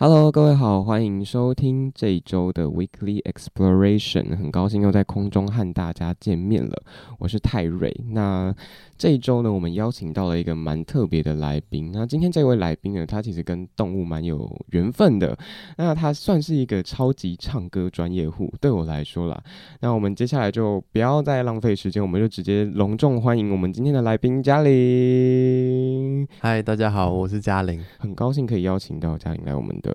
Hello，各位好，欢迎收听这一周的 Weekly Exploration。很高兴又在空中和大家见面了，我是泰瑞。那这一周呢，我们邀请到了一个蛮特别的来宾。那今天这位来宾呢，他其实跟动物蛮有缘分的。那他算是一个超级唱歌专业户，对我来说啦。那我们接下来就不要再浪费时间，我们就直接隆重欢迎我们今天的来宾嘉玲。嗨，大家好，我是嘉玲，很高兴可以邀请到嘉玲来我们的。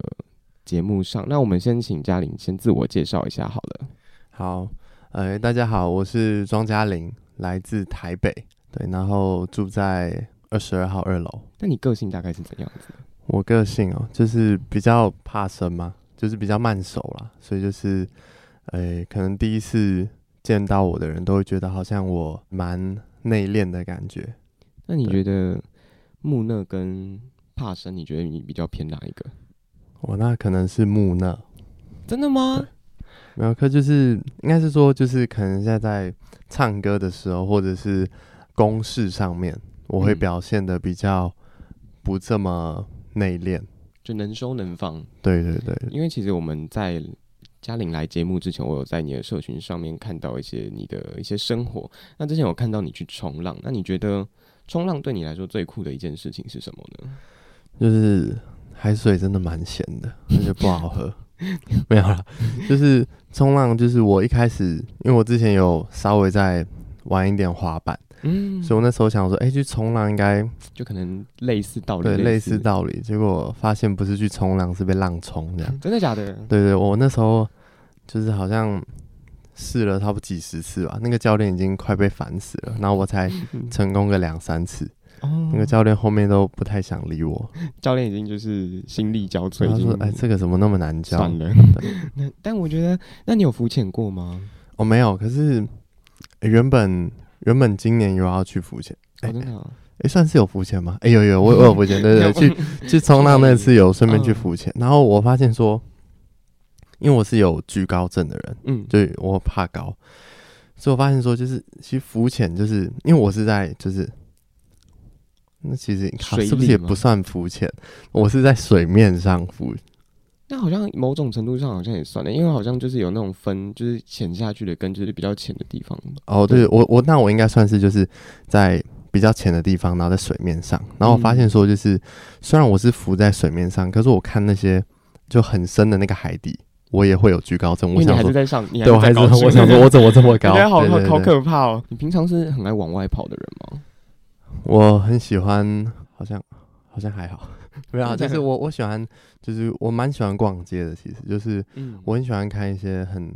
节目上，那我们先请嘉玲先自我介绍一下好了。好，呃，大家好，我是庄嘉玲，来自台北，对，然后住在二十二号二楼。那你个性大概是怎样子？我个性哦，就是比较怕生嘛，就是比较慢熟啦，所以就是，呃，可能第一次见到我的人都会觉得好像我蛮内敛的感觉。那你觉得木讷跟怕生，你觉得你比较偏哪一个？我、哦、那可能是木讷，真的吗？没有，可就是应该是说，就是可能现在在唱歌的时候，或者是公事上面，我会表现的比较不这么内敛，就能收能放。对对对，因为其实我们在嘉玲来节目之前，我有在你的社群上面看到一些你的一些生活。那之前我看到你去冲浪，那你觉得冲浪对你来说最酷的一件事情是什么呢？就是。海水真的蛮咸的，而且不好喝。没有了，就是冲浪，就是我一开始，因为我之前有稍微在玩一点滑板，嗯，所以我那时候想说，哎、欸，去冲浪应该就可能类似道理，对，类似道理。结果发现不是去冲浪，是被浪冲这样。真的假的？对，对对，我那时候就是好像试了差不多几十次吧，那个教练已经快被烦死了，然后我才 成功个两三次。哦，那个教练后面都不太想理我，教练已经就是心力交瘁。他说：“哎，这个怎么那么难教？”算了。那但我觉得，那你有浮潜过吗？我、哦、没有，可是、欸、原本原本今年有要去浮潜。哎、的？哎，算是有浮潜吗？哎、欸，有有，我我有浮潜。对对，对，去去冲浪那次有顺便去浮潜。然后我发现说，因为我是有惧高症的人，嗯，就我怕高，所以我发现说，就是其实浮潜，就是因为我是在就是。那其实它是不是也不算浮潜？我是在水面上浮。那好像某种程度上好像也算的，因为好像就是有那种分，就是潜下去的跟就是比较浅的地方。哦，对，我我那我应该算是就是在比较浅的地方，然后在水面上，然后我发现说就是、嗯、虽然我是浮在水面上，可是我看那些就很深的那个海底，我也会有惧高症。我想说你还是在上，对我还是我想说我怎么这么 高？好好好可怕哦！你平常是很爱往外跑的人吗？我很喜欢，好像好像还好，没有，就是我我喜欢，就是我蛮喜欢逛街的。其实就是，我很喜欢看一些很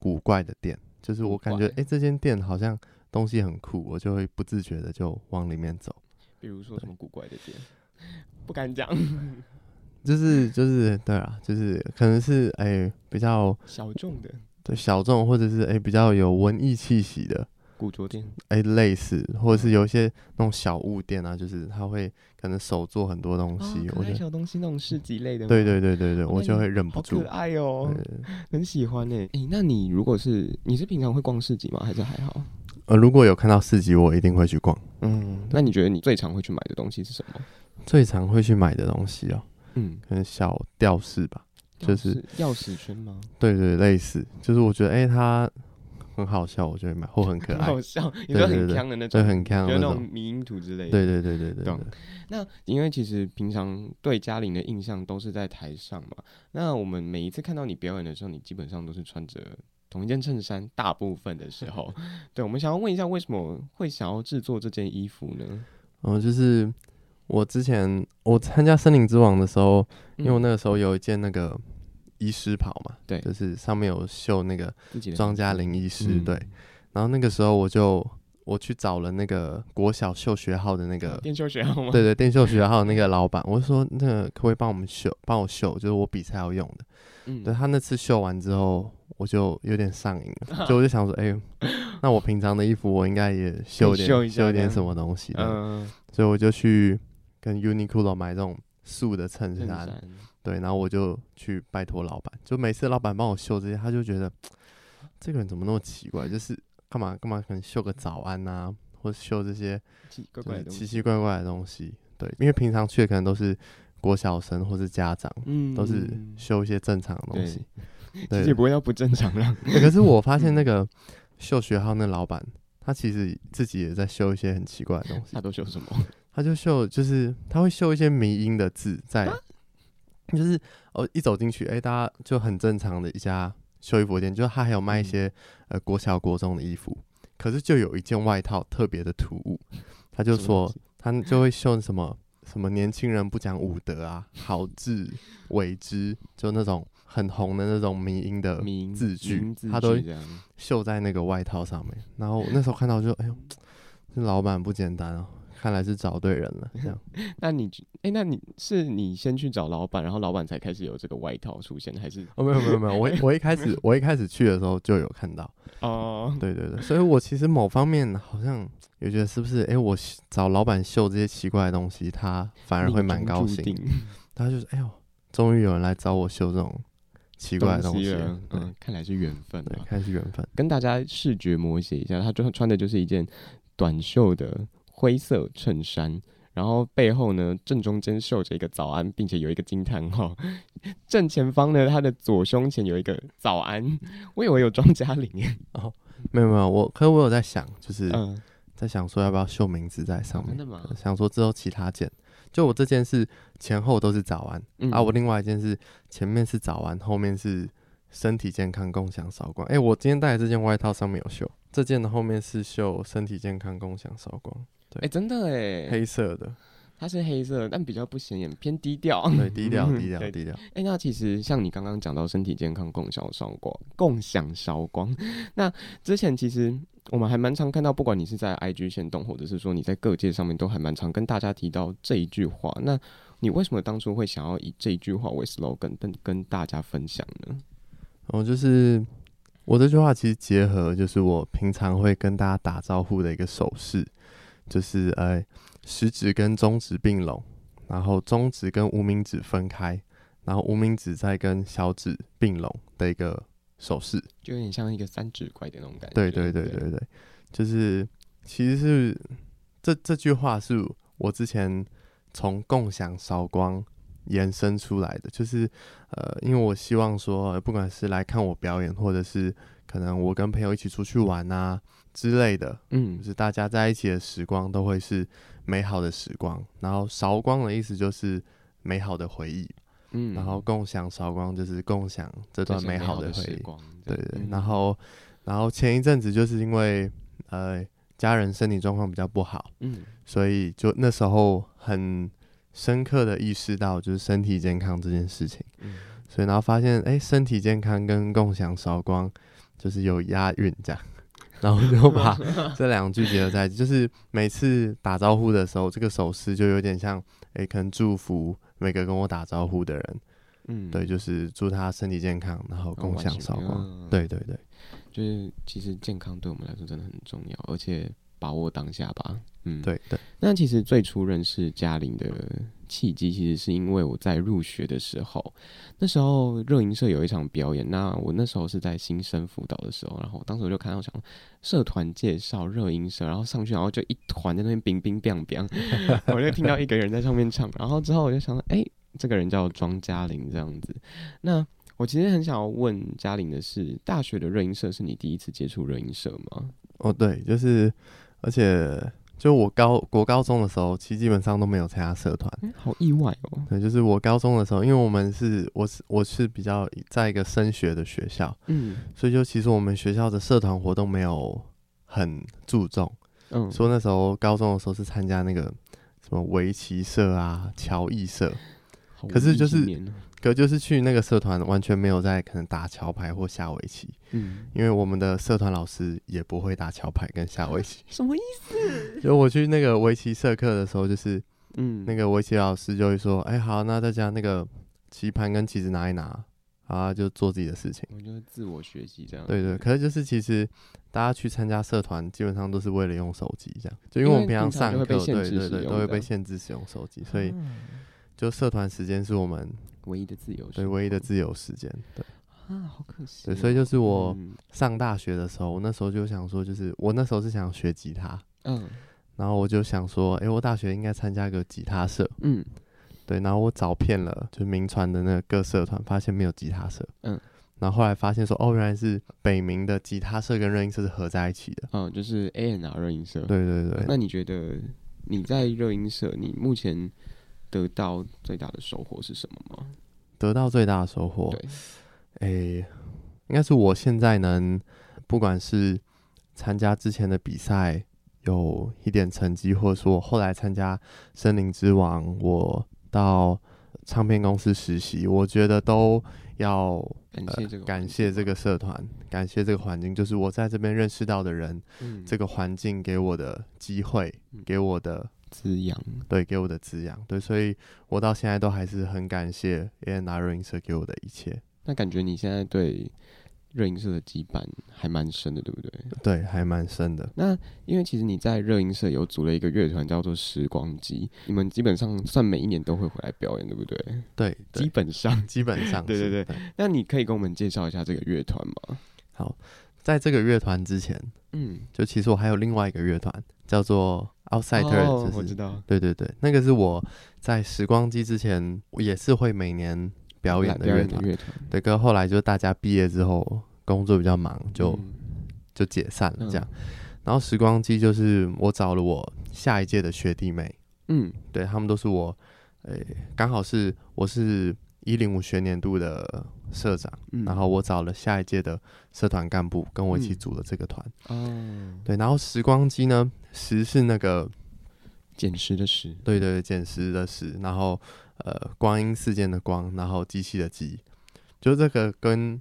古怪的店，就是我感觉，哎、欸，这间店好像东西很酷，我就会不自觉的就往里面走。比如说什么古怪的店？不敢讲。就是就是对啊，就是可能是哎、欸、比较小众的，对小众或者是哎、欸、比较有文艺气息的。古着店，哎、欸，类似，或者是有一些那种小物店啊，就是他会可能手做很多东西，我觉得小东西那种市集类的，对对对对对，我就会忍不住，好可爱哦，很喜欢哎，哎、欸，那你如果是你是平常会逛市集吗？还是还好？呃，如果有看到市集，我一定会去逛。嗯，那你觉得你最常会去买的东西是什么？最常会去买的东西哦，嗯，可能小吊饰吧，就是钥匙圈吗？对，对对，类似，就是我觉得哎、欸，它。很好笑，我就会买，或很 可爱，很好笑，你说很强的那种，对，很强的那种迷因图之类的，对对对对对，对。那因为其实平常对嘉玲的印象都是在台上嘛，那我们每一次看到你表演的时候，你基本上都是穿着同一件衬衫，大部分的时候。对，我们想要问一下，为什么会想要制作这件衣服呢？哦，就是我之前我参加森林之王的时候，因为我那个时候有一件那个。医师袍嘛，对，就是上面有绣那个庄家林医师，对。嗯、然后那个时候我就我去找了那个国小绣学号的那个电绣学号吗？对对，电绣学号的那个老板，我就说那个可不可以帮我们绣，帮我绣，就是我比赛要用的。嗯，对他那次绣完之后，我就有点上瘾了，就我就想说，哎、欸，那我平常的衣服我应该也绣点绣点什么东西，嗯，所以我就去跟 Uniqlo 买这种素的衬衫，衫对，然后我就去拜托老板，就每次老板帮我绣这些，他就觉得这个人怎么那么奇怪，就是干嘛干嘛可能绣个早安啊，或者绣这些奇奇怪怪的东西，对，因为平常去的可能都是。国小生或是家长，嗯，都是绣一些正常的东西，对，其实不会要不正常了。可是我发现那个绣学号那老板，他其实自己也在绣一些很奇怪的东西。他都绣什么？他就绣，就是他会绣一些迷音的字在，就是哦，一走进去，哎，大家就很正常的一家修衣服店，就是他还有卖一些呃国小国中的衣服，可是就有一件外套特别的突兀，他就说他就会秀什么。什么年轻人不讲武德啊？好自为之，就那种很红的那种迷音的字句，他都绣在那个外套上面。然后那时候看到就，哎呦，这老板不简单哦，看来是找对人了。这样，那你哎、欸，那你是你先去找老板，然后老板才开始有这个外套出现，还是？哦，没有没有没有，我 我一开始我一开始去的时候就有看到。哦，对对对，所以我其实某方面好像。也觉得是不是？哎、欸，我找老板秀这些奇怪的东西，他反而会蛮高兴。他就是，哎呦，终于有人来找我秀这种奇怪的东西。东西嗯，看来是缘分。对，看来是缘分。跟大家视觉模写一下，他穿穿的就是一件短袖的灰色衬衫，然后背后呢，正中间绣着一个早安，并且有一个惊叹号。正前方呢，他的左胸前有一个早安，我以为有庄嘉玲耶。哦，没有没有，我可是我有在想，就是。嗯在想说要不要绣名字在上面？真的吗？想说之后其他件，就我这件是前后都是早安，嗯、啊，我另外一件是前面是早安，后面是身体健康共享韶光。哎、欸，我今天带的这件外套上面有绣，这件的后面是绣身体健康共享韶光。对，哎、欸，真的哎，黑色的，它是黑色，但比较不显眼，偏低调。对，低调，低调，低调。哎，那其实像你刚刚讲到身体健康共享烧光，共享烧光，那之前其实。我们还蛮常看到，不管你是在 IG 线动，或者是说你在各界上面，都还蛮常跟大家提到这一句话。那你为什么当初会想要以这一句话为 slogan，跟跟大家分享呢？哦，就是我这句话其实结合，就是我平常会跟大家打招呼的一个手势，就是呃，食指跟中指并拢，然后中指跟无名指分开，然后无名指再跟小指并拢的一个。手势就有点像一个三指怪的那种感觉。对对对对对，对就是其实是这这句话是我之前从共享韶光延伸出来的，就是呃，因为我希望说，不管是来看我表演，或者是可能我跟朋友一起出去玩啊之类的，嗯，就是大家在一起的时光都会是美好的时光。然后韶光的意思就是美好的回忆。嗯，然后共享韶光就是共享这段美好的回忆，对对。然后，然后前一阵子就是因为呃家人身体状况比较不好，嗯，所以就那时候很深刻的意识到就是身体健康这件事情，嗯，所以然后发现哎身体健康跟共享韶光就是有押韵这样，然后就把 这两句结合在一起，就是每次打招呼的时候，这个手势就有点像哎可能祝福。每个跟我打招呼的人，嗯，对，就是祝他身体健康，然后共享韶光。嗯、对对对，就是其实健康对我们来说真的很重要，而且把握当下吧。嗯，对对。那其实最初认识嘉玲的契机，其实是因为我在入学的时候，那时候热音社有一场表演，那我那时候是在新生辅导的时候，然后当时我就看到想社团介绍热音社，然后上去，然后就一团在那边冰冰冰冰，我就听到一个人在上面唱，然后之后我就想说，哎、这个人叫庄嘉玲这样子。那我其实很想要问嘉玲的是，大学的热音社是你第一次接触热音社吗？哦，对，就是，而且。就我高国高中的时候，其实基本上都没有参加社团，欸，好意外哦。对，就是我高中的时候，因为我们是我是我是比较在一个升学的学校，嗯，所以就其实我们学校的社团活动没有很注重，嗯，说那时候高中的时候是参加那个什么围棋社啊、乔艺社，可是就是可就是去那个社团完全没有在可能打桥牌或下围棋，嗯，因为我们的社团老师也不会打桥牌跟下围棋。什么意思？就我去那个围棋社课的时候，就是嗯，那个围棋老师就会说，哎、欸，好，那大家那个棋盘跟棋子拿一拿。啊，就做自己的事情，我就是自我学习这样。对，对对，可是就是其实大家去参加社团，基本上都是为了用手机这样，就因为我们平常上课，对对对，都会被限制使用手机，所以就社团时间是我们唯一的自由，对，唯一的自由时间。对啊，好可惜。对，所以就是我上大学的时候，我那时候就想说，就是我那时候是想学吉他，嗯，然后我就想说，哎，我大学应该参加个吉他社，嗯。对，然后我找遍了，就名传的那个各社团，发现没有吉他社。嗯，然后后来发现说，哦，原来是北明的吉他社跟热音社是合在一起的。嗯，就是 A&R 热音社。对对对。那你觉得你在热音社，你目前得到最大的收获是什么吗？得到最大的收获，对，哎，应该是我现在能，不管是参加之前的比赛有一点成绩，或者说我后来参加森林之王，我。到唱片公司实习，我觉得都要感谢这个、呃、感谢这个社团，感谢这个环境，就是我在这边认识到的人，嗯、这个环境给我的机会，嗯、给我的滋养，对，给我的滋养，对，所以我到现在都还是很感谢 A N R 热音社给我的一切。那感觉你现在对热音社的羁绊还蛮深的，对不对？对，还蛮深的。那因为其实你在热音社有组了一个乐团，叫做时光机。你们基本上算每一年都会回来表演，对不对？对，基本上，基本上，对对对。对那你可以跟我们介绍一下这个乐团吗？好，在这个乐团之前，嗯，就其实我还有另外一个乐团，叫做哦，就是，我知道。对对对，那个是我在时光机之前，也是会每年。表演的乐团，对，跟后来就大家毕业之后工作比较忙，就、嗯、就解散了这样。嗯、然后时光机就是我找了我下一届的学弟妹，嗯，对他们都是我，诶、欸，刚好是我是一零五学年度的社长，嗯、然后我找了下一届的社团干部跟我一起组了这个团。哦、嗯，对，然后时光机呢，时是那个捡拾的拾，对对对，捡拾的拾，然后。呃，光阴似箭的光，然后机器的机，就这个跟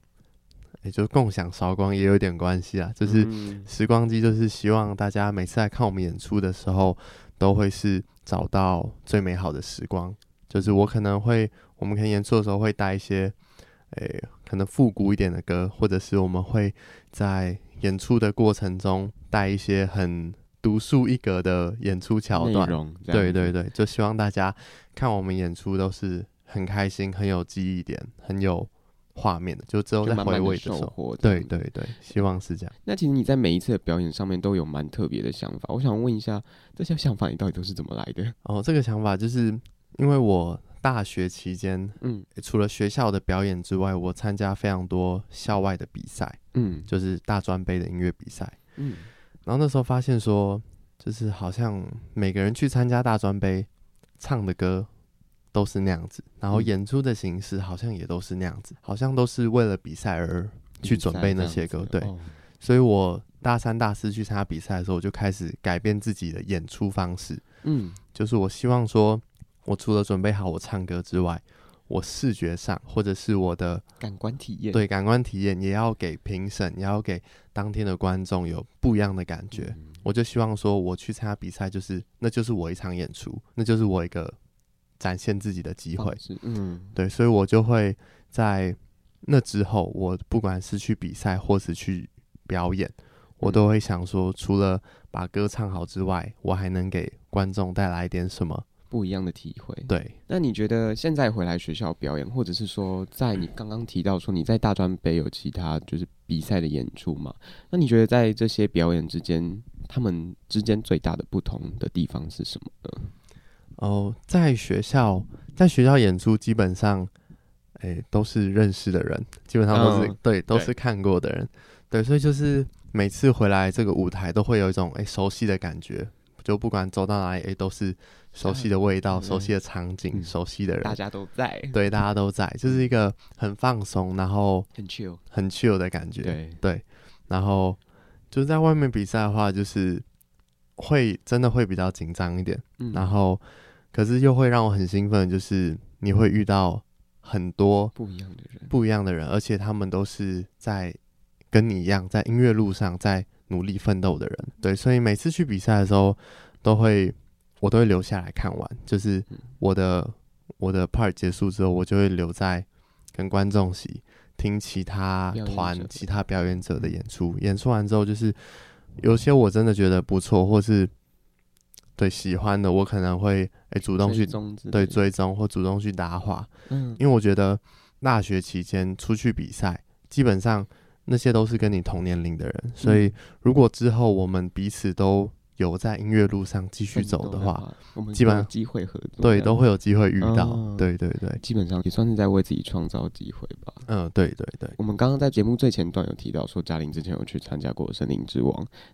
也、欸、就共享韶光也有点关系啊。就是时光机，就是希望大家每次来看我们演出的时候，都会是找到最美好的时光。就是我可能会，我们可能演出的时候会带一些，诶、欸，可能复古一点的歌，或者是我们会在演出的过程中带一些很。独树一格的演出桥段，对对对，就希望大家看我们演出都是很开心、很有记忆点、很有画面的，就之后再回味的时候，慢慢对对对，希望是这样。那其实你在每一次的表演上面都有蛮特别的想法，我想问一下，这些想法你到底都是怎么来的？哦，这个想法就是因为我大学期间，嗯，除了学校的表演之外，我参加非常多校外的比赛，嗯，就是大专杯的音乐比赛，嗯。然后那时候发现说，就是好像每个人去参加大专杯，唱的歌都是那样子，然后演出的形式好像也都是那样子，好像都是为了比赛而去准备那些歌。对，哦、所以我大三、大四去参加比赛的时候，我就开始改变自己的演出方式。嗯，就是我希望说，我除了准备好我唱歌之外，我视觉上，或者是我的感官体验，对感官体验，也要给评审，也要给当天的观众有不一样的感觉。嗯、我就希望说，我去参加比赛，就是那就是我一场演出，那就是我一个展现自己的机会。嗯，对，所以我就会在那之后，我不管是去比赛或是去表演，我都会想说，除了把歌唱好之外，我还能给观众带来一点什么。不一样的体会。对，那你觉得现在回来学校表演，或者是说，在你刚刚提到说你在大专北有其他就是比赛的演出吗？那你觉得在这些表演之间，他们之间最大的不同的地方是什么呢？哦，在学校，在学校演出基本上，哎，都是认识的人，基本上都是、嗯、对，都是看过的人，对，对，所以就是每次回来这个舞台，都会有一种哎熟悉的感觉。就不管走到哪里，哎，都是熟悉的味道、嗯、熟悉的场景、嗯、熟悉的人，大家都在，对，大家都在，就是一个很放松，然后很 chill、很 chill 的感觉，对。对。然后就是在外面比赛的话，就是会真的会比较紧张一点，嗯、然后可是又会让我很兴奋，就是你会遇到很多不一样的人，不一样的人，而且他们都是在跟你一样在音乐路上在努力奋斗的人。对，所以每次去比赛的时候，都会我都会留下来看完，就是我的我的 part 结束之后，我就会留在跟观众席听其他团、其他表演者的演出。演出完之后，就是有些我真的觉得不错，或是。对喜欢的，我可能会诶、欸、主动去对追踪或主动去搭话，嗯，因为我觉得大学期间出去比赛，基本上那些都是跟你同年龄的人，所以如果之后我们彼此都。有在音乐路上继续走的话，我们基本上机会合作，对，都会有机会遇到，哦、对对对，基本上也算是在为自己创造机会吧。嗯，对对对。我们刚刚在节目最前段有提到说，嘉玲之前有去参加过《森林之王》，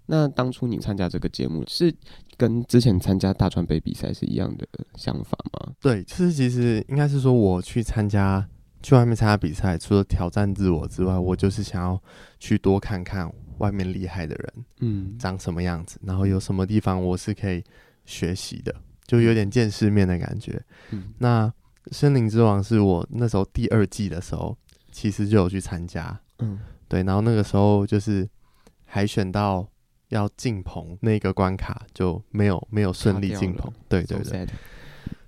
那当初你参加这个节目是跟之前参加大川杯比赛是一样的想法吗？对，就是其实应该是说我去参加。去外面参加比赛，除了挑战自我之外，我就是想要去多看看外面厉害的人，嗯，长什么样子，然后有什么地方我是可以学习的，就有点见世面的感觉。嗯，那《森林之王》是我那时候第二季的时候，其实就有去参加，嗯，对，然后那个时候就是海选到要进棚那个关卡就没有没有顺利进棚，对对对，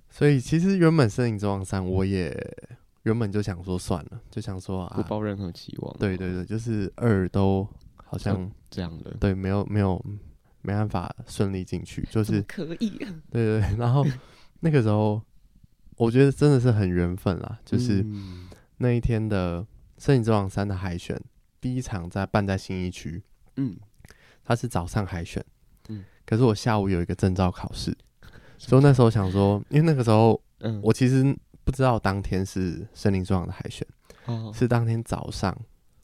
所以其实原本《森林之王三》我也。原本就想说算了，就想说啊，不抱任何期望。对对对，就是二都好像这样的，对，没有没有没办法顺利进去，就是可以。对对，然后那个时候我觉得真的是很缘分啦，就是那一天的《声影之王三》的海选，第一场在办在新一区，嗯，他是早上海选，嗯，可是我下午有一个证照考试，所以那时候想说，因为那个时候，嗯，我其实。不知道当天是森林之王的海选，哦，是当天早上。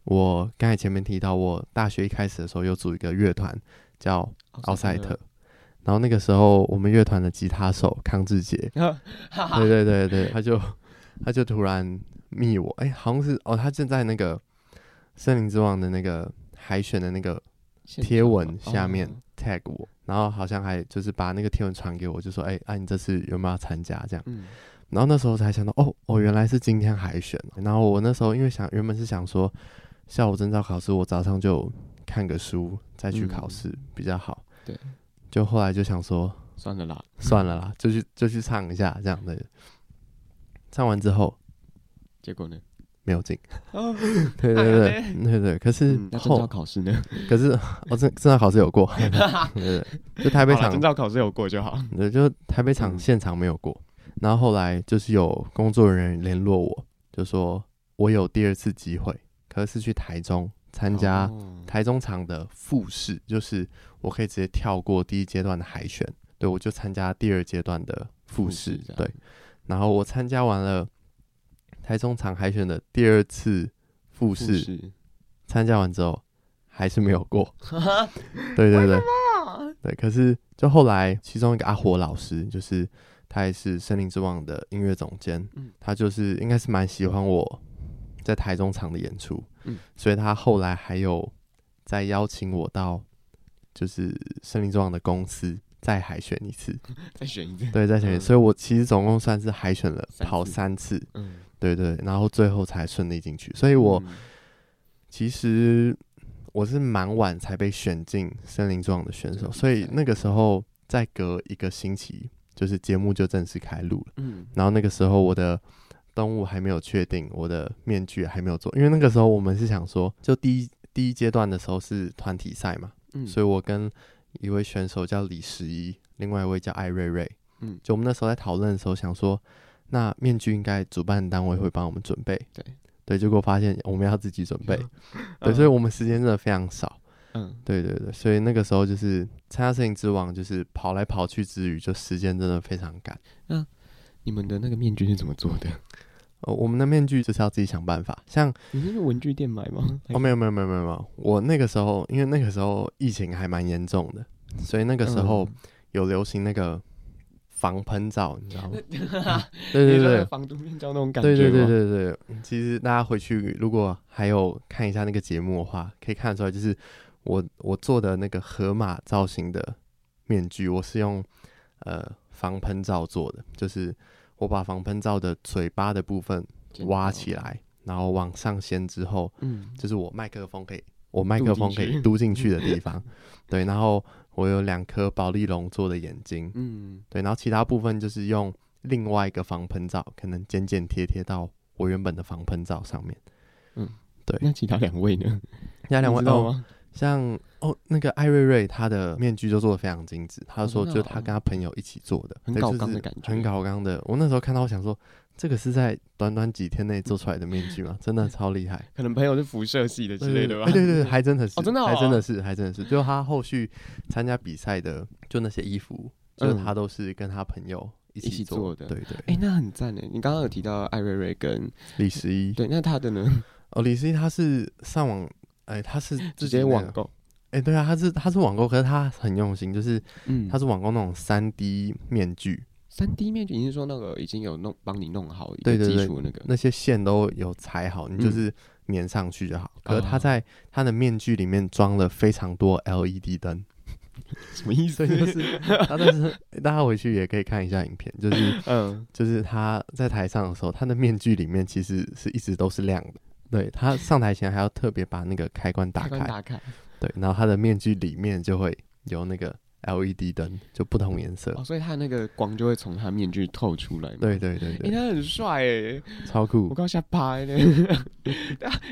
我刚才前面提到，我大学一开始的时候有组一个乐团叫奥赛特，然后那个时候我们乐团的吉他手康志杰，对对对对，他就他就突然密我，哎、欸，好像是哦，他正在那个森林之王的那个海选的那个贴文下面 tag 我，然后好像还就是把那个贴文传给我，就说，哎、欸，啊，你这次有没有要参加？这样？嗯然后那时候才想到，哦哦，原来是今天海选。然后我那时候因为想，原本是想说，下午证照考试，我早上就看个书再去考试比较好。对。就后来就想说，算了啦，算了啦，就去就去唱一下这样的。唱完之后，结果呢？没有进。哦。对对对对对。可是那证照考试呢？可是我证证照考试有过。对对。就台北场证照考试有过就好。对，就台北场现场没有过。然后后来就是有工作人员联络我，就说我有第二次机会，可是去台中参加台中场的复试，就是我可以直接跳过第一阶段的海选，对，我就参加第二阶段的复试，对。然后我参加完了台中场海选的第二次复试，参加完之后还是没有过，对对对，对。可是就后来其中一个阿火老师就是。他也是《森林之王》的音乐总监，嗯，他就是应该是蛮喜欢我在台中场的演出，嗯，所以他后来还有再邀请我到就是《森林之王》的公司再海选一次，再选一次，对，再选一次，所以我其实总共算是海选了跑三次，嗯，对对，然后最后才顺利进去，所以我其实我是蛮晚才被选进《森林之王》的选手，所以那个时候再隔一个星期。就是节目就正式开录了，嗯，然后那个时候我的动物还没有确定，我的面具还没有做，因为那个时候我们是想说，就第一第一阶段的时候是团体赛嘛，嗯，所以我跟一位选手叫李十一，另外一位叫艾瑞瑞，嗯，就我们那时候在讨论的时候想说，那面具应该主办单位会帮我们准备，对。对，结果发现我们要自己准备，嗯，对，所以我们时间真的非常少。嗯，对对对，所以那个时候就是参加《摄影之王》，就是跑来跑去之余，就时间真的非常赶。那你们的那个面具是怎么做的？哦，我们的面具就是要自己想办法。像你是去文具店买吗？哦，没有没有没有没有没有，我那个时候因为那个时候疫情还蛮严重的，所以那个时候有流行那个防喷罩，你知道吗？对 对对，防毒面罩那种感觉。对对对对对，其实大家回去如果还有看一下那个节目的话，可以看得出来就是。我我做的那个河马造型的面具，我是用呃防喷罩做的，就是我把防喷罩的嘴巴的部分挖起来，然后往上掀之后，嗯，就是我麦克风可以，我麦克风可以嘟进去的 地方，对，然后我有两颗宝丽龙做的眼睛，嗯，对，然后其他部分就是用另外一个防喷罩，可能剪剪贴贴到我原本的防喷罩上面，嗯，对。那其他两位呢？其他两位哦。像哦，那个艾瑞瑞，他的面具就做的非常精致。他说，就他跟他朋友一起做的，很搞刚的感觉，很搞刚的。我那时候看到，我想说，这个是在短短几天内做出来的面具吗？真的 超厉害。可能朋友是辐射系的之类的吧？对对对，还真的是，哦，真的，还真的是，还真的是。就他后续参加比赛的，就那些衣服，就他都是跟他朋友一起做的。对对，哎，那很赞诶。你刚刚有提到艾瑞瑞跟李十一，对，那他的呢？哦，李十一他是上网，哎，他是直接网购。哎、欸，对啊，他是他是网购，可是他很用心，就是，嗯，他是网购那种三 D 面具，三 D 面具，你是说那个已经有弄帮你弄好一个基础那个，那些线都有裁好，你就是粘上去就好。嗯、可是他在他的面具里面装了非常多 LED 灯，什么意思？就是 他但是大家回去也可以看一下影片，就是嗯，就是他在台上的时候，他的面具里面其实是一直都是亮的。对，他上台前还要特别把那个开关打开，打开。对，然后他的面具里面就会有那个 LED 灯，就不同颜色，哦，所以他那个光就会从他面具透出来。对对对对，欸、他很帅哎，超酷！我刚下拍呢。哎、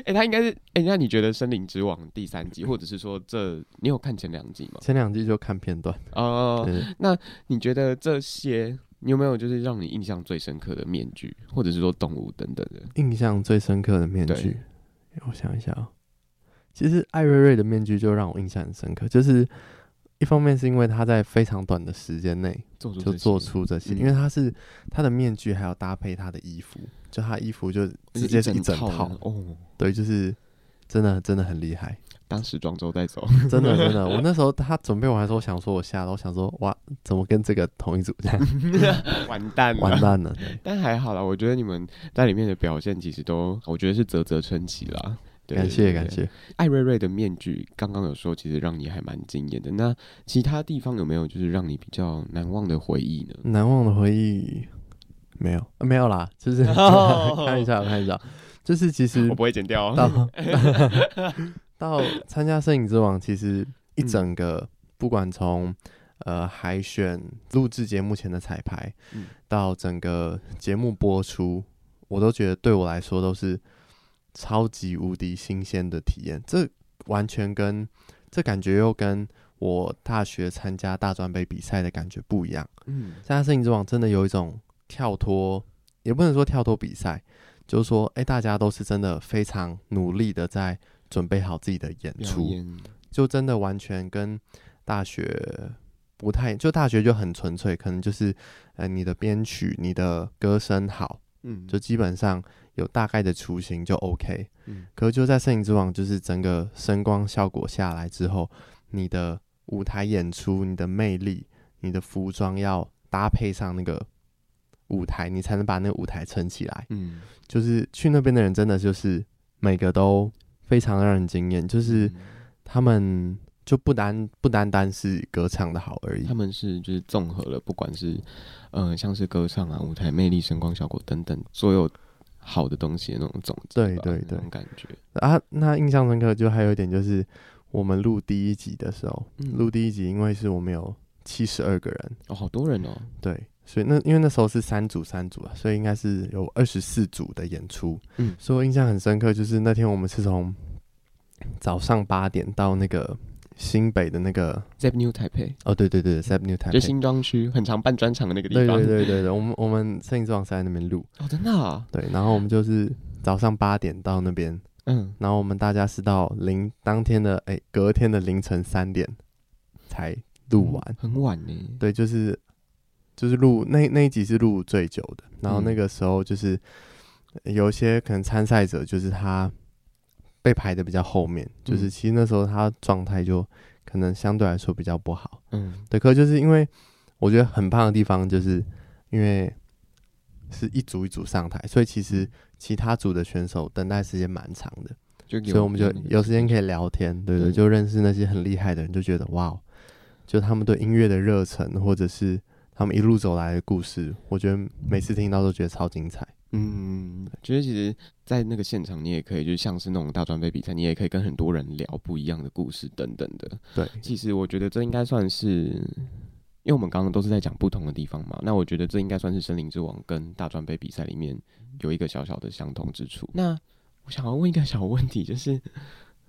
欸，他应该是哎、欸，那你觉得《森林之王》第三季，或者是说这你有看前两季吗？前两季就看片段哦。对那你觉得这些你有没有就是让你印象最深刻的面具，或者是说动物等等的？印象最深刻的面具，我想一下啊、喔。其实艾瑞瑞的面具就让我印象很深刻，就是一方面是因为他在非常短的时间内就做出这些，因为他是他的面具还要搭配他的衣服，就他衣服就直接是一整套哦，对，就是真的真的很厉害。当时装周带走，真的真的，我那时候他准备完的时候，想说我吓到，我想说哇，怎么跟这个同一组这样？完蛋了，完蛋了。但还好啦，我觉得你们在里面的表现其实都，我觉得是啧啧称奇啦。对感谢感谢，艾瑞瑞的面具刚刚有说，其实让你还蛮惊艳的。那其他地方有没有就是让你比较难忘的回忆呢？难忘的回忆没有，没有啦，就是、oh. 看一下，看一下，就是其实 我不会剪掉。到 到参加摄影之王，其实一整个、嗯、不管从呃海选、录制节目前的彩排，嗯、到整个节目播出，我都觉得对我来说都是。超级无敌新鲜的体验，这完全跟这感觉又跟我大学参加大专杯比赛的感觉不一样。嗯，参加摄影之王真的有一种跳脱，也不能说跳脱比赛，就是说，哎、欸，大家都是真的非常努力的在准备好自己的演出，演就真的完全跟大学不太，就大学就很纯粹，可能就是，呃，你的编曲、你的歌声好，嗯，就基本上。有大概的雏形就 OK，嗯，可是就在《摄影之王》就是整个声光效果下来之后，你的舞台演出、你的魅力、你的服装要搭配上那个舞台，你才能把那个舞台撑起来。嗯，就是去那边的人真的就是每个都非常让人惊艳，就是他们就不单不单单是歌唱的好而已，他们是就是综合了，不管是嗯、呃、像是歌唱啊、舞台魅力、声光效果等等所有。好的东西的那种种子，对对对，那种感觉啊。那印象深刻就还有一点就是，我们录第一集的时候，录、嗯、第一集，因为是我们有七十二个人哦，好多人哦。对，所以那因为那时候是三组三组啊，所以应该是有二十四组的演出。嗯，所以我印象很深刻，就是那天我们是从早上八点到那个。新北的那个 Zep New Taipei 哦，对对对，Zep New Taipei 就新庄区很常办专场的那个地方。对对对对，我们我们摄影之王是在那边录哦，真的啊。对，然后我们就是早上八点到那边，嗯，然后我们大家是到零当天的哎、欸、隔天的凌晨三点才录完，嗯，很晚呢。对，就是就是录那那一集是录最久的，然后那个时候就是有一些可能参赛者就是他。被排的比较后面，就是其实那时候他状态就可能相对来说比较不好。嗯，对，可就是因为我觉得很棒的地方，就是因为是一组一组上台，所以其实其他组的选手等待时间蛮长的，就所以我们就有时间。可以聊天，对对，对，就认识那些很厉害的人，就觉得哇，就他们对音乐的热忱，或者是他们一路走来的故事，我觉得每次听到都觉得超精彩。嗯，觉得其实，在那个现场，你也可以，就像是那种大专杯比赛，你也可以跟很多人聊不一样的故事等等的。对，其实我觉得这应该算是，因为我们刚刚都是在讲不同的地方嘛，那我觉得这应该算是森林之王跟大专杯比赛里面有一个小小的相同之处。那我想要问一个小问题，就是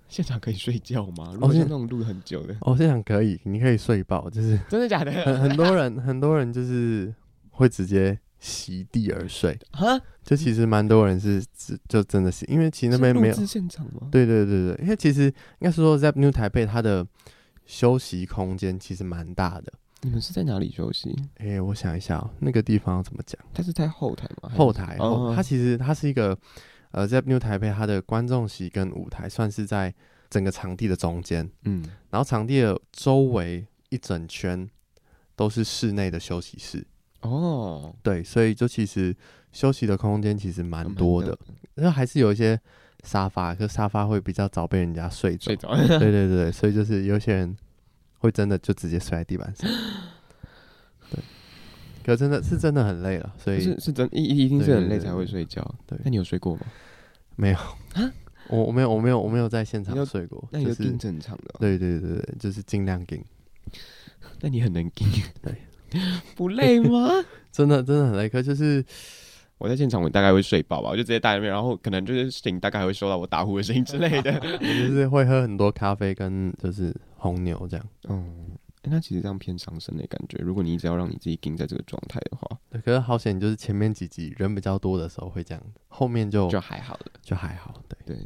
现场可以睡觉吗？如果是那种录很久的，哦，现场可以，你可以睡饱，就是真的假的？很很多人，很多人就是会直接。席地而睡啊，就其实蛮多人是只就真的是，因为其实那边没有现场吗？对对对对，因为其实应该是说 Zepp New 台北它的休息空间其实蛮大的。你们是在哪里休息？哎、欸，我想一下那个地方怎么讲？它是在后台吗？后台，哦、它其实它是一个呃 Zepp New 台北它的观众席跟舞台算是在整个场地的中间，嗯，然后场地的周围一整圈都是室内的休息室。哦，对，所以就其实休息的空间其实蛮多的，然后还是有一些沙发，可沙发会比较早被人家睡着。睡着。对 对对，所以就是有些人会真的就直接睡在地板上。对，可真的是真的很累了，所以是是真一一定是很累才会睡觉。对，那你有睡过吗？没有啊，我我没有我没有我没有在现场睡过。那你就盯正常的。对对对对，就是尽量盯。那你很能盯。对。不累吗？真的真的很累，可就是我在现场，我大概会睡饱吧，我就直接待在那边，然后可能就是醒，大概还会收到我打呼的声音之类的。就是会喝很多咖啡跟就是红牛这样。嗯，欸、那其实这样偏伤身的感觉。如果你一直要让你自己盯在这个状态的话，对，可是好险，就是前面几集人比较多的时候会这样，后面就就还好了，就还好。对对。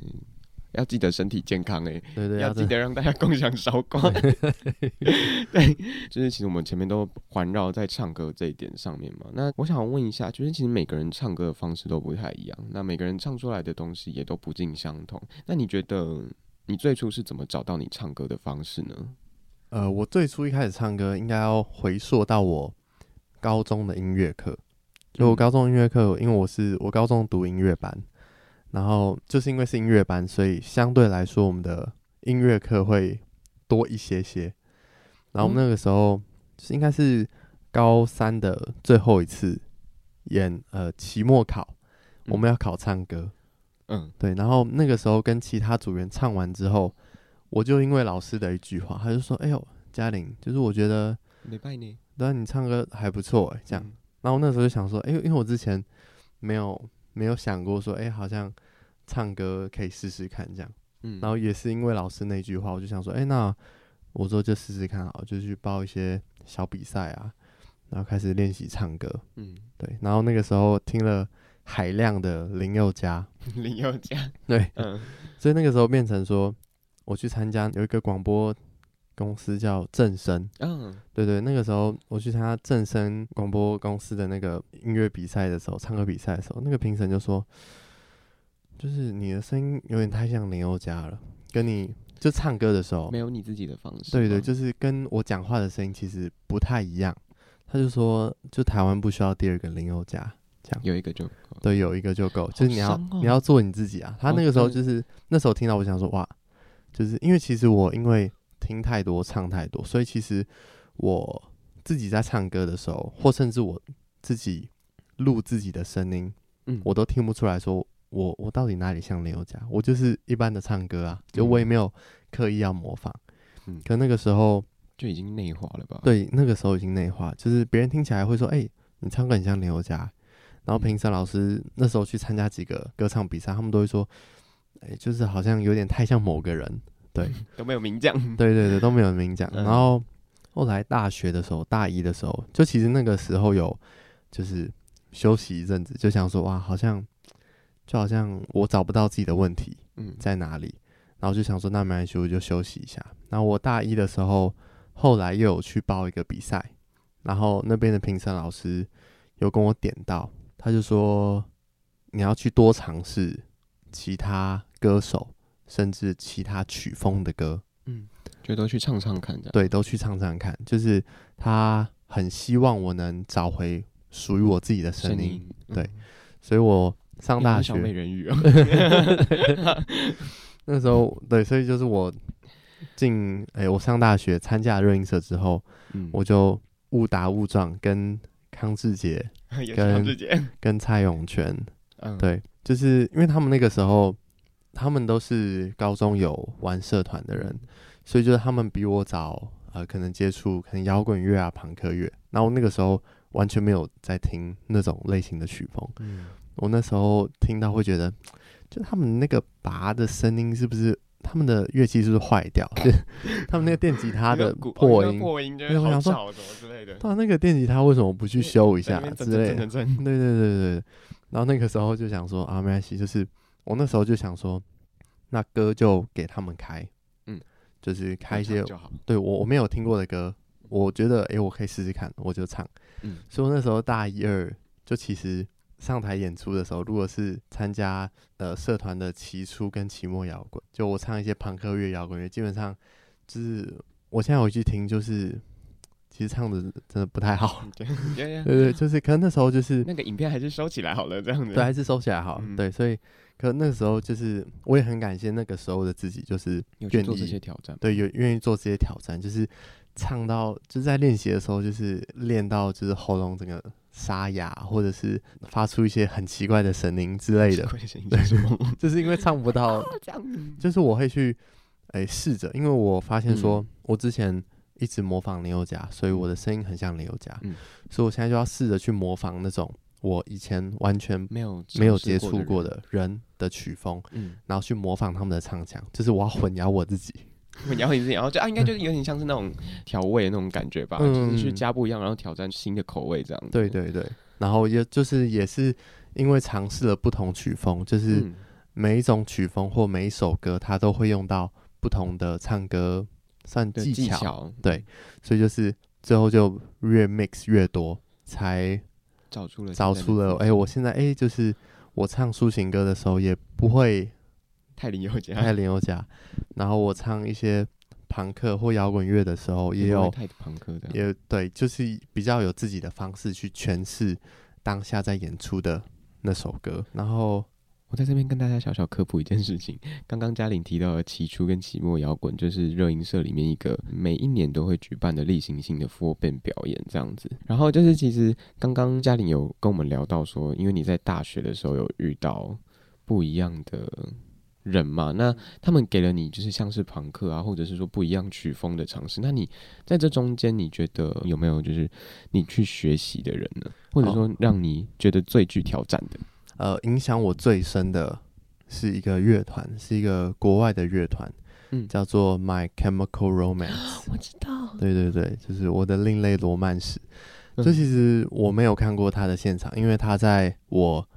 要记得身体健康哎，对对，要记得让大家共享韶光。对，就是其实我们前面都环绕在唱歌这一点上面嘛。那我想问一下，就是其实每个人唱歌的方式都不太一样，那每个人唱出来的东西也都不尽相同。那你觉得你最初是怎么找到你唱歌的方式呢？呃，我最初一开始唱歌，应该要回溯到我高中的音乐课。就我高中音乐课，因为我是我高中读音乐班。然后就是因为是音乐班，所以相对来说我们的音乐课会多一些些。然后我们那个时候应该是高三的最后一次演呃期末考，我们要考唱歌。嗯，对。然后那个时候跟其他组员唱完之后，我就因为老师的一句话，他就说：“哎呦，嘉玲，就是我觉得没拜你，对，你唱歌还不错哎。”这样。然后那时候就想说：“哎，因为我之前没有。”没有想过说，哎、欸，好像唱歌可以试试看这样，嗯，然后也是因为老师那句话，我就想说，哎、欸，那我说就试试看好，就去报一些小比赛啊，然后开始练习唱歌，嗯，对，然后那个时候听了海量的林宥嘉，林宥嘉，对，嗯，所以那个时候变成说，我去参加有一个广播。公司叫正声，嗯，对对，那个时候我去参加正声广播公司的那个音乐比赛的时候，唱歌比赛的时候，那个评审就说，就是你的声音有点太像林宥嘉了，跟你就唱歌的时候没有你自己的方式，对对，就是跟我讲话的声音其实不太一样。他就说，就台湾不需要第二个林宥嘉，这样。有一个就够，对，有一个就够，就是你要你要做你自己啊。他那个时候就是那时候听到我想说哇，就是因为其实我因为。听太多，唱太多，所以其实我自己在唱歌的时候，或甚至我自己录自己的声音，嗯，我都听不出来说我我到底哪里像林宥嘉？我就是一般的唱歌啊，就我也没有刻意要模仿，嗯，可那个时候就已经内化了吧？对，那个时候已经内化，就是别人听起来会说，哎、欸，你唱歌很像林宥嘉。然后评审老师那时候去参加几个歌唱比赛，他们都会说，哎、欸，就是好像有点太像某个人。对，都没有名将。对对对，都没有名将。然后后来大学的时候，大一的时候，就其实那个时候有，就是休息一阵子，就想说哇，好像就好像我找不到自己的问题在哪里，然后就想说那没关系，我就休息一下。然后我大一的时候，后来又有去报一个比赛，然后那边的评审老师有跟我点到，他就说你要去多尝试其他歌手。甚至其他曲风的歌，嗯，就都去唱唱看，这样对，都去唱唱看。就是他很希望我能找回属于我自己的声音，音嗯、对。所以我上大学，美人鱼啊。那时候，对，所以就是我进，哎、欸，我上大学参加热音社之后，嗯，我就误打误撞跟康志杰、跟康志杰、跟蔡永泉。嗯，对，就是因为他们那个时候，他们都是高中有玩社团的人，所以就是他们比我早，呃，可能接触可能摇滚乐啊、朋克乐，然后那个时候完全没有在听那种类型的曲风。嗯，我那时候听到会觉得，就他们那个拔的声音是不是？他们的乐器是不是坏掉？就 他们那个电吉他的 破音，破音就是好吵什么之类的。那那个电吉他为什么不去修一下之类的？对对对对。然后那个时候就想说啊，没关系，就是我那时候就想说，那歌就给他们开，嗯，就是开一些对我我没有听过的歌，我觉得哎，我可以试试看，我就唱。嗯，所以我那时候大一二就其实。上台演出的时候，如果是参加呃社团的期初跟期末摇滚，就我唱一些朋克乐、摇滚乐，基本上就是我现在回去听，就是其实唱的真的不太好。对 对对，就是可能那时候就是那个影片还是收起来好了，这样子。对，还是收起来好。嗯、对，所以可能那个时候就是我也很感谢那个时候的自己，就是愿意做这些挑战。对，有愿意做这些挑战，就是唱到就是在练习的时候，就是练到就是喉咙整个。沙哑，或者是发出一些很奇怪的声音之类的，对，就是因为唱不到，就是我会去哎试着，因为我发现说，嗯、我之前一直模仿林宥嘉，所以我的声音很像林宥嘉，嗯、所以我现在就要试着去模仿那种我以前完全没有没有接触过的人的曲风，嗯，然后去模仿他们的唱腔，就是我要混淆我自己。混淆你自己，然后就啊，应该就是有点像是那种调味的那种感觉吧，嗯、就是去加不一样，然后挑战新的口味这样子。对对对，然后也就是也是因为尝试了不同曲风，就是每一种曲风或每一首歌，它都会用到不同的唱歌算技巧，技巧对，所以就是最后就越 mix 越多，才找出了找出了。哎，我现在哎，就是我唱抒情歌的时候也不会。太林宥嘉，太林宥嘉。然后我唱一些朋克或摇滚乐的时候，也有太朋克的，也对，就是比较有自己的方式去诠释当下在演出的那首歌。然后我在这边跟大家小小科普一件事情：刚刚嘉玲提到的期初跟期末摇滚，就是热音社里面一个每一年都会举办的例行性的 full band 表演这样子。然后就是其实刚刚嘉玲有跟我们聊到说，因为你在大学的时候有遇到不一样的。人嘛，那他们给了你就是像是朋克啊，或者是说不一样曲风的尝试。那你在这中间，你觉得有没有就是你去学习的人呢？或者说让你觉得最具挑战的？呃，影响我最深的是一个乐团，是一个国外的乐团，嗯，叫做 My Chemical Romance。我知道，对对对，就是我的另类罗曼史。这、嗯、其实我没有看过他的现场，因为他在我。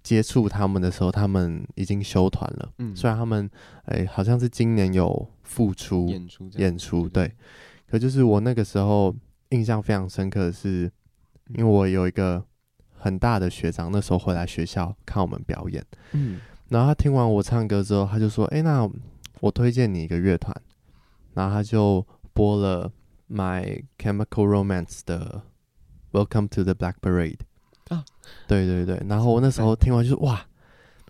接触他们的时候，他们已经休团了。嗯，虽然他们哎、欸，好像是今年有复出演出，演出对。可就是我那个时候印象非常深刻的是，因为我有一个很大的学长，那时候回来学校看我们表演。嗯，然后他听完我唱歌之后，他就说：“哎、欸，那我推荐你一个乐团。”然后他就播了 My Chemical Romance 的《Welcome to the Black Parade》。啊，对对对，然后我那时候听完就是哇，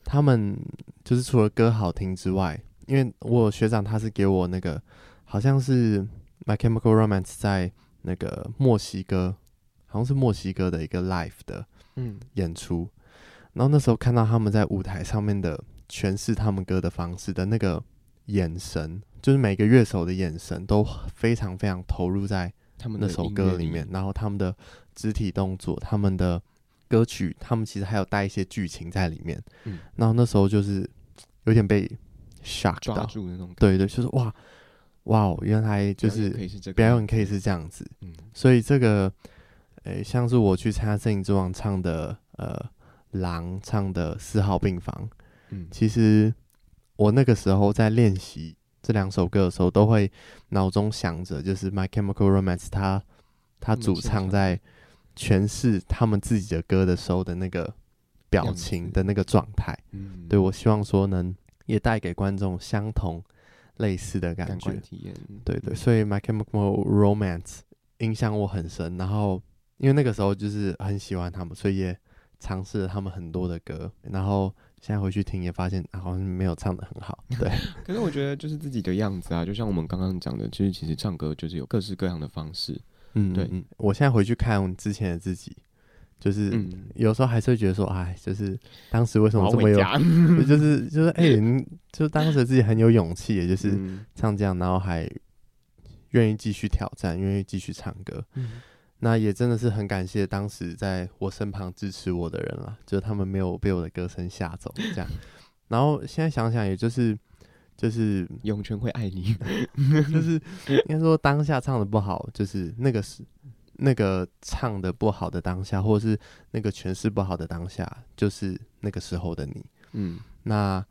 他们就是除了歌好听之外，因为我有学长他是给我那个好像是 My Chemical Romance 在那个墨西哥，好像是墨西哥的一个 live 的嗯。演出，嗯、然后那时候看到他们在舞台上面的诠释他们歌的方式的那个眼神，就是每个乐手的眼神都非常非常投入在他们那首歌里面，然后他们的肢体动作，他们的。歌曲，他们其实还有带一些剧情在里面，嗯，然后那时候就是有点被 shock 到，对对，就是哇哇哦，原来就是表演可以是这样子，嗯，所以这个，诶、欸，像是我去参加《摄影之王》唱的，呃，狼唱的《四号病房》，嗯，其实我那个时候在练习这两首歌的时候，都会脑中想着，就是《My Chemical Romance》他他主唱在。诠释他们自己的歌的时候的那个表情的那个状态，嗯，对，我希望说能也带给观众相同类似的感觉，体验，对对，所以 My Chemical Romance 影响我很深，然后因为那个时候就是很喜欢他们，所以也尝试了他们很多的歌，然后现在回去听也发现好像没有唱的很好，对。可是我觉得就是自己的样子啊，就像我们刚刚讲的，就是其实唱歌就是有各式各样的方式。嗯，对，嗯，我现在回去看之前的自己，就是有时候还是会觉得说，哎，就是当时为什么这么有，就是 就是哎，你就当时自己很有勇气，也就是唱这样，然后还愿意继续挑战，愿意继续唱歌。那也真的是很感谢当时在我身旁支持我的人了，就是他们没有被我的歌声吓走，这样。然后现在想想，也就是就是永泉会爱你，就是应该说当下唱的不好，就是那个是那个唱的不好的当下，或者是那个诠释不好的当下，就是那个时候的你。嗯，那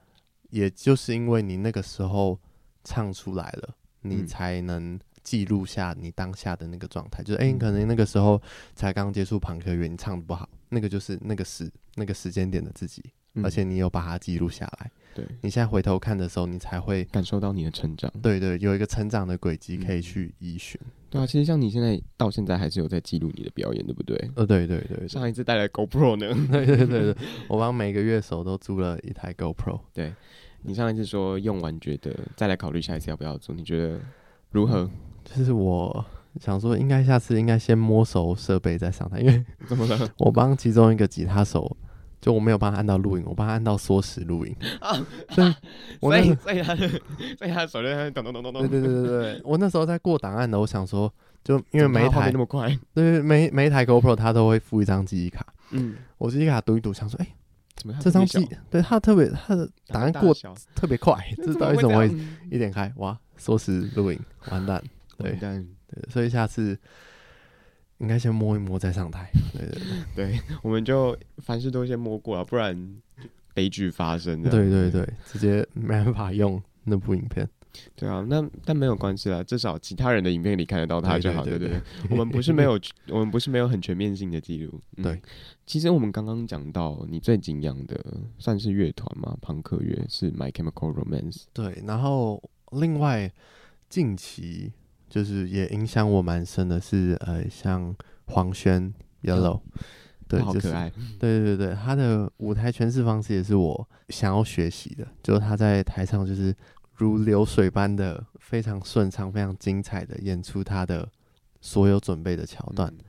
也就是因为你那个时候唱出来了，你才能。记录下你当下的那个状态，就是哎、欸，你可能那个时候才刚接触朋克乐，你唱的不好，那个就是那个时那个时间点的自己，嗯、而且你有把它记录下来。对，你现在回头看的时候，你才会感受到你的成长。对，对对，有一个成长的轨迹可以去依循。嗯、对啊，其实像你现在到现在还是有在记录你的表演，对不对？呃，对对对，对，上一次带来 GoPro 呢？对对对对，我帮每个乐手都租了一台 GoPro。对，你上一次说用完觉得再来考虑下一次要不要做，你觉得如何？嗯就是我想说，应该下次应该先摸熟设备再上台，因为怎么了？我帮其中一个吉他手，就我没有帮他按到录音，我帮他按到缩时录音啊。所以，所以，所以他的，所以他的手在咚咚咚咚咚。对对对对对，我那时候在过档案的，我想说，就因为每一台那么快，对，每每一台 GoPro 它都会附一张记忆卡。嗯，我记忆卡读一读，想说，哎，怎么这张记？对，它特别，它的档案过特别快，这到底怎么回事？一点开，哇，缩时录音，完蛋。对，但对，所以下次应该先摸一摸再上台。对对对，对，我们就凡事都先摸过了，不然悲剧发生。对对对，直接 没办法用那部影片。对啊，那但没有关系啦，至少其他人的影片里看得到他就好，对对对。我们不是没有，我们不是没有很全面性的记录。嗯、对，其实我们刚刚讲到你最敬仰的算是乐团嘛，朋克乐是 My Chemical Romance。对，然后另外近期。就是也影响我蛮深的是，呃，像黄轩 Yellow，对，好可爱，对对对，他的舞台诠释方式也是我想要学习的，就是他在台上就是如流水般的非常顺畅、非常精彩的演出他的所有准备的桥段。嗯、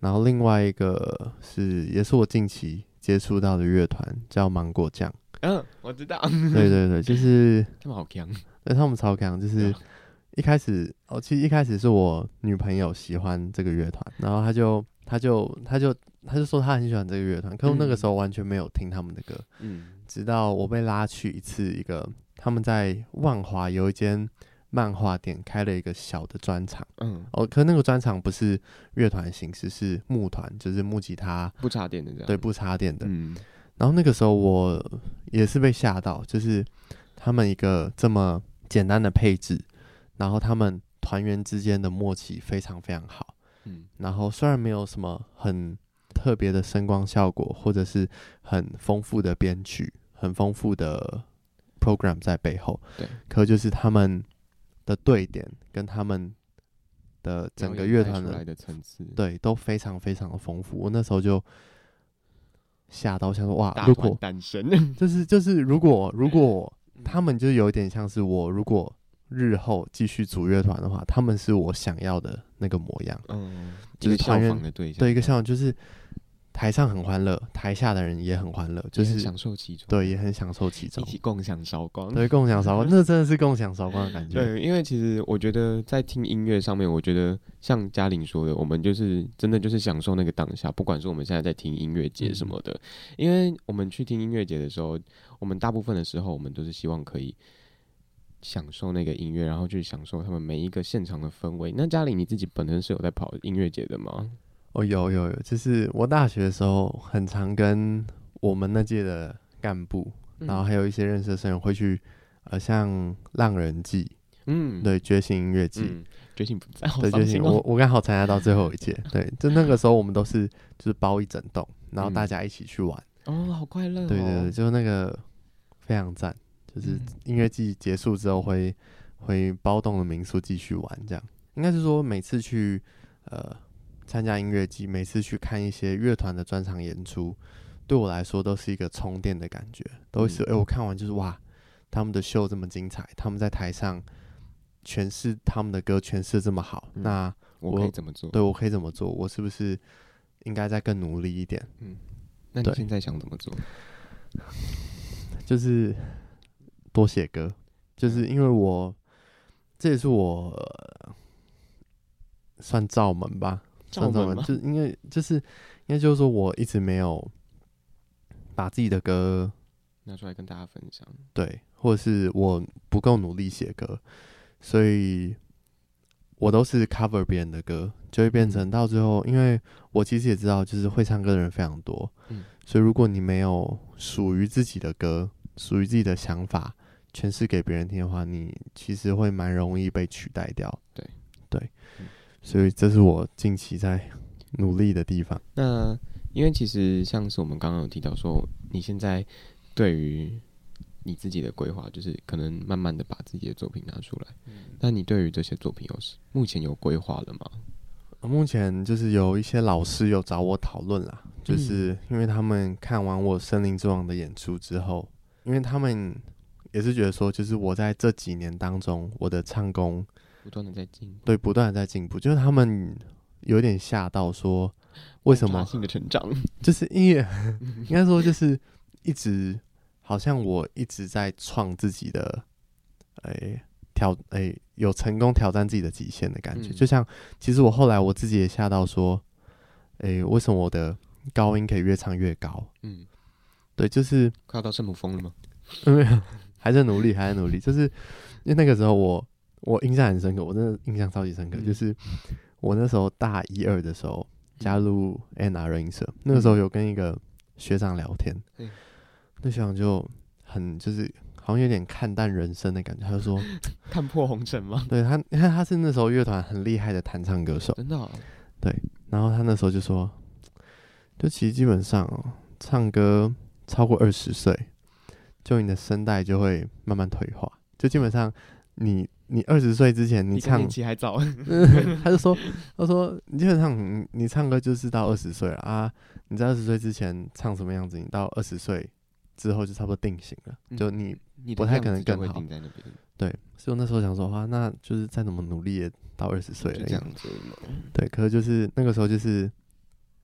然后另外一个是，也是我近期接触到的乐团叫芒果酱，嗯，我知道，对对对，就是 他们好强，对，他们超强，就是。一开始哦，其实一开始是我女朋友喜欢这个乐团，然后她就她就她就她就说她很喜欢这个乐团，可是我那个时候完全没有听他们的歌，嗯，直到我被拉去一次一个他们在万华有一间漫画店开了一个小的专场，嗯，哦，可那个专场不是乐团形式，是木团，就是木吉他。不插电的这样，对，不插电的，嗯，然后那个时候我也是被吓到，就是他们一个这么简单的配置。然后他们团员之间的默契非常非常好，嗯，然后虽然没有什么很特别的声光效果，或者是很丰富的编曲、很丰富的 program 在背后，对，可就是他们的对点跟他们的整个乐团的，的层次，对，都非常非常的丰富。我那时候就吓到，想说哇，如果单身，就是就是如果如果他们就有点像是我如果。日后继续组乐团的话，他们是我想要的那个模样。嗯，就是团员的对象，对一个效仿，就是台上很欢乐，台下的人也很欢乐，就是享受其中。对，也很享受其中，一起共享韶光。对，共享韶光，那真的是共享韶光的感觉。对，因为其实我觉得在听音乐上面，我觉得像嘉玲说的，我们就是真的就是享受那个当下，不管是我们现在在听音乐节什么的，嗯、因为我们去听音乐节的时候，我们大部分的时候，我们都是希望可以。享受那个音乐，然后去享受他们每一个现场的氛围。那家里你自己本身是有在跑音乐节的吗？哦，有有有，就是我大学的时候，很常跟我们那届的干部，嗯、然后还有一些认识的生人会去，呃，像浪人祭，嗯，对，觉醒音乐祭，嗯、觉醒不在，对，觉醒，我我刚好参加到最后一届，对，就那个时候我们都是就是包一整栋，然后大家一起去玩，嗯、哦，好快乐、哦，对对对，就那个非常赞。就是音乐季结束之后会会包栋的民宿继续玩，这样应该是说每次去呃参加音乐季，每次去看一些乐团的专场演出，对我来说都是一个充电的感觉，都是哎、嗯欸、我看完就是哇，他们的秀这么精彩，他们在台上诠释他们的歌诠释这么好，嗯、那我，我可以怎么做？对，我可以怎么做？我是不是应该再更努力一点。嗯，那你现在想怎么做？就是多写歌，就是因为我这也是我算罩门吧，算罩门就因为就是应该就是说我一直没有把自己的歌拿出来跟大家分享，对，或者是我不够努力写歌，所以。我都是 cover 别人的歌，就会变成到最后，因为我其实也知道，就是会唱歌的人非常多，嗯，所以如果你没有属于自己的歌，属于自己的想法，诠释给别人听的话，你其实会蛮容易被取代掉。对，对，所以这是我近期在努力的地方。那因为其实像是我们刚刚有提到说，你现在对于你自己的规划就是可能慢慢的把自己的作品拿出来。嗯，那你对于这些作品有目前有规划了吗？目前就是有一些老师有找我讨论啦，就是因为他们看完我《森林之王》的演出之后，因为他们也是觉得说，就是我在这几年当中，我的唱功不断的在进步，对，不断的在进步，就是他们有点吓到说，为什么性的成长，就是因为应该说就是一直。好像我一直在创自己的，诶、欸、挑诶、欸、有成功挑战自己的极限的感觉，嗯、就像其实我后来我自己也吓到说，诶、欸、为什么我的高音可以越唱越高？嗯，对，就是快要到圣母峰了吗？没有，还在努力，还在努力。就是因为那个时候我我印象很深刻，我真的印象超级深刻，嗯、就是我那时候大一二的时候加入 Anna 热音社，那个时候有跟一个学长聊天。嗯那学长就很就是好像有点看淡人生的感觉，他就说 看破红尘吗？对他，你看他是那时候乐团很厉害的弹唱歌手，真的、哦。对，然后他那时候就说，就其实基本上哦，唱歌超过二十岁，就你的声带就会慢慢退化，就基本上你你二十岁之前你唱，你还早。他就说，他说你基本上你你唱歌就是到二十岁了啊，你在二十岁之前唱什么样子，你到二十岁。之后就差不多定型了，嗯、就你不太可能更好。对，所以我那时候想说，话那就是再怎么努力也到二十岁了这样子。对，可是就是那个时候就是，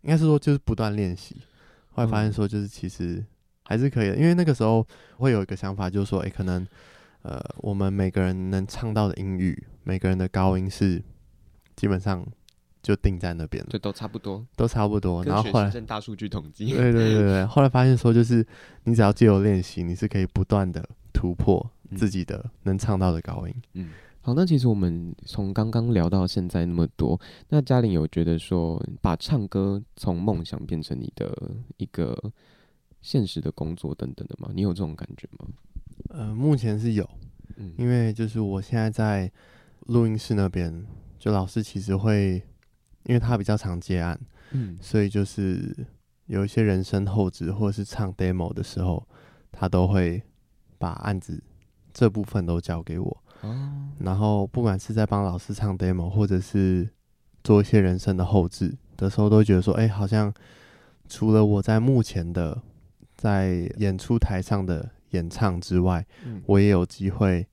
应该是说就是不断练习，后来发现说就是其实还是可以的，因为那个时候会有一个想法，就是说，哎、欸，可能呃，我们每个人能唱到的音域，每个人的高音是基本上。就定在那边了，对，都差不多，都差不多。然后后来大数据统计，对对对对，后来发现说，就是你只要借由练习，你是可以不断的突破自己的能唱到的高音。嗯，好，那其实我们从刚刚聊到现在那么多，那嘉玲有觉得说，把唱歌从梦想变成你的一个现实的工作等等的吗？你有这种感觉吗？呃，目前是有，嗯，因为就是我现在在录音室那边，就老师其实会。因为他比较常接案，嗯，所以就是有一些人声后置或者是唱 demo 的时候，他都会把案子这部分都交给我。哦，然后不管是在帮老师唱 demo，或者是做一些人声的后置的时候，都觉得说，哎，好像除了我在目前的在演出台上的演唱之外，嗯，我也有机会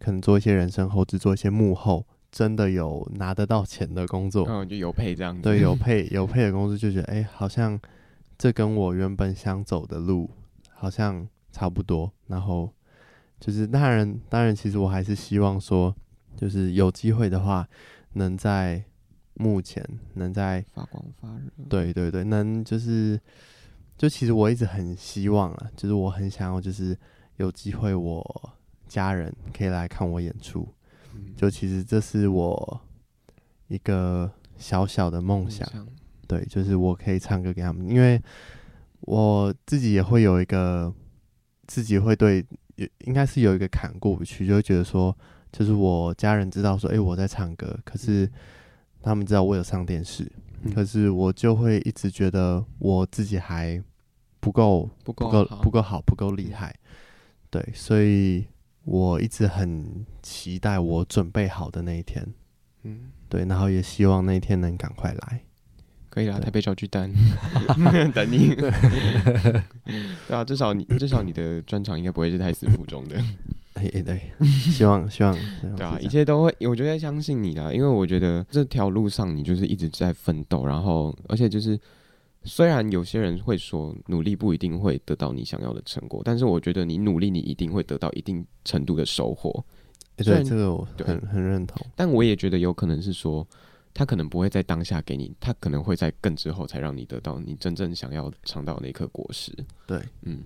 可能做一些人生后制，做一些幕后。真的有拿得到钱的工作，嗯，就有配这样子。对，有配 有配的工作，就觉得哎、欸，好像这跟我原本想走的路好像差不多。然后就是当然，当然，其实我还是希望说，就是有机会的话，能在目前能在发光发热。对对对，能就是就其实我一直很希望啊，就是我很想要，就是有机会我家人可以来看我演出。就其实这是我一个小小的梦想，对，就是我可以唱歌给他们，因为我自己也会有一个自己会对，应该是有一个坎过不去，就会觉得说，就是我家人知道说，哎，我在唱歌，可是他们知道我有上电视，可是我就会一直觉得我自己还不够不够不够好，不够厉害，对，所以。我一直很期待我准备好的那一天，嗯，对，然后也希望那一天能赶快来。可以啦，台北小巨蛋 等你。对啊，至少你至少你的专场应该不会是太死腹中的。哎哎，对，希望希望对啊，一切都会，我觉得相信你啦，因为我觉得这条路上你就是一直在奋斗，然后而且就是虽然有些人会说努力不一定会得到你想要的成果，但是我觉得你努力，你一定会得到一定程度的收获。欸、对，这个我很很认同。但我也觉得有可能是说，他可能不会在当下给你，他可能会在更之后才让你得到你真正想要尝到那颗果实。对，嗯。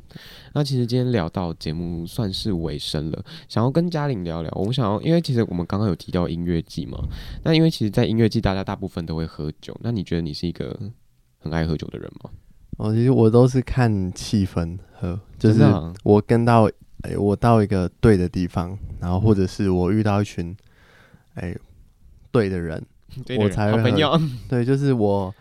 那其实今天聊到节目算是尾声了，想要跟嘉玲聊聊。我们想要，因为其实我们刚刚有提到音乐季嘛，那因为其实，在音乐季大家大部分都会喝酒。那你觉得你是一个？很爱喝酒的人吗？哦，其实我都是看气氛喝，就是我跟到我到一个对的地方，然后或者是我遇到一群哎、欸、对的人，对的人，我才会喝。对，就是我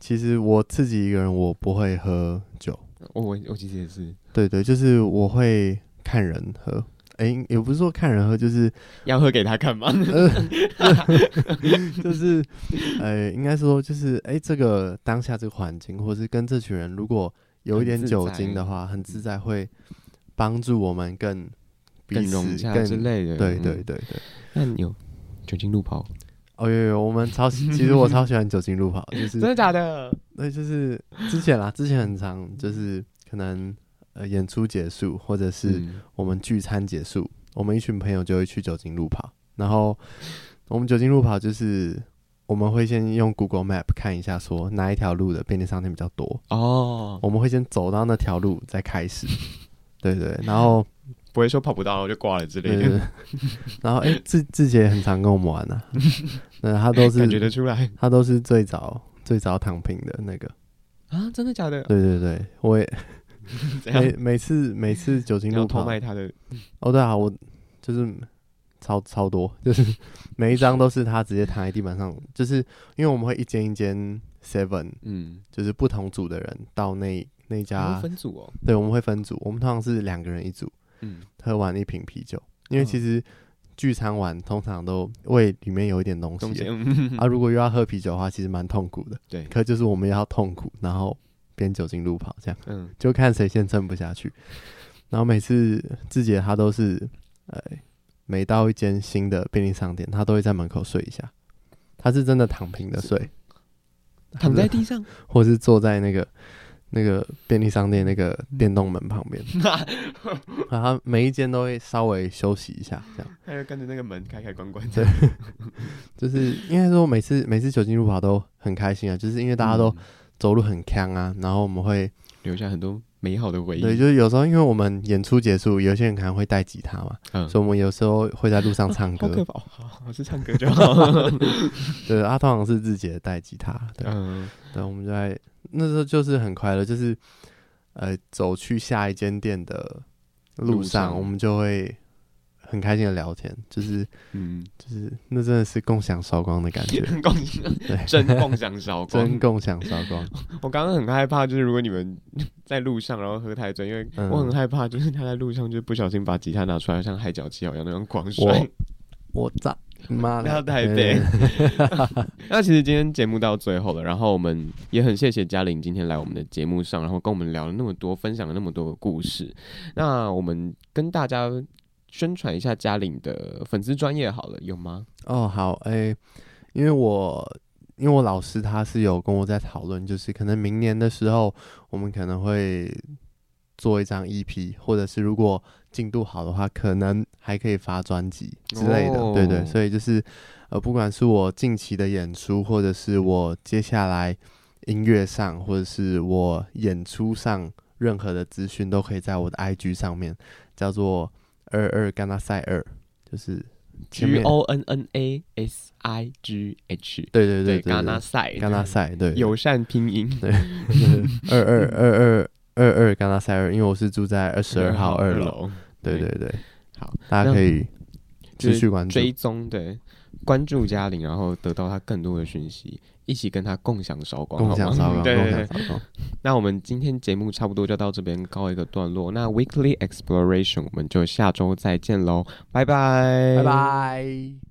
其实我自己一个人我不会喝酒，我我我其实也是，对对，就是我会看人喝。哎、欸，也不是说看人喝，就是要喝给他看吗？就是，呃、欸，应该说就是，哎、欸，这个当下这个环境，或是跟这群人，如果有一点酒精的话，很自在，会帮助我们更更融洽之类的。对对对对。那你有酒精路跑？哦有有，我们超喜，其实我超喜欢酒精路跑，就是 真的假的？对，就是之前啦，之前很长，就是可能。呃，演出结束，或者是我们聚餐结束，嗯，我们一群朋友就会去酒精路跑。然后我们酒精路跑就是我们会先用 Google Map 看一下，说哪一条路的便利商店比较多哦。我们会先走到那条路再开始，对，对对。然后不会说跑不到就挂了之类的。然后哎，志志杰很常跟我们玩啊，那他都是感觉得出来，他都是最早最早躺平的那个啊，真的假的？对对对，我也。每每次每次酒精路跑偷卖他的哦，对啊，我就是超超多，就是每一张都是他直接躺在地板上，就是因为我们会一间一间 seven，嗯，就是不同组的人到那那家分组哦，对，我们会分组，我们通常是两个人一组，嗯，喝完一瓶啤酒，因为其实聚餐完通常都胃里面有一点东西，嗯、啊，如果又要喝啤酒的话，其实蛮痛苦的，对，可就是我们要痛苦，然后。边酒精路跑这样，嗯，就看谁先撑不下去。然后每次志杰他都是，呃，每到一间新的便利商店，他都会在门口睡一下。他是真的躺平的睡，躺在地上，或是坐在那个那个便利商店那个电动门旁边。然后每一间都会稍微休息一下，这样。他就跟着那个门开开关关。对，就是应该说每次每次酒精路跑都很开心啊，就是因为大家都。嗯走路很锵啊，然后我们会留下很多美好的回忆。对，就是有时候因为我们演出结束，有些人可能会带吉他嘛，嗯，所以我们有时候会在路上唱歌。好，好，我是唱歌就好。对，阿、啊、通常是自己带吉他，对，嗯，对，我们就在那时候就是很快乐，就是呃走去下一间店的路上，我们就会。很开心的聊天，就是，嗯，就是那真的是共享烧光的感觉，共享，对，真共享烧光，真共享烧光。我刚刚很害怕，就是如果你们在路上然后喝太醉，因为我很害怕，就是他在路上就不小心把吉他拿出来，像海角七号一样那种狂甩。我操，妈的，太悲。那其实今天节目到最后了，然后我们也很谢谢嘉玲今天来我们的节目上，然后跟我们聊了那么多，分享了那么多的故事。那我们跟大家。宣传一下嘉玲的粉丝专业好了，有吗？哦，好，诶、欸，因为我因为我老师他是有跟我在讨论，就是可能明年的时候，我们可能会做一张 EP，或者是如果进度好的话，可能还可以发专辑之类的，对对，所以就是呃，不管是我近期的演出，或者是我接下来音乐上，或者是我演出上任何的资讯，都可以在我的 IG 上面叫做。二二甘纳赛二，就是 G O N N A S I G H，对对对，甘纳赛，甘纳赛，对，友善拼音，对，二二二二二二甘纳赛二，因为我是住在二十二号二楼，对对对，好，大家可以持续关注、追踪，对，关注嘉玲，然后得到她更多的讯息。一起跟他共享韶光，共享韶光，对对对。那我们今天节目差不多就到这边告一个段落。那 Weekly Exploration，我们就下周再见喽，拜拜，拜拜。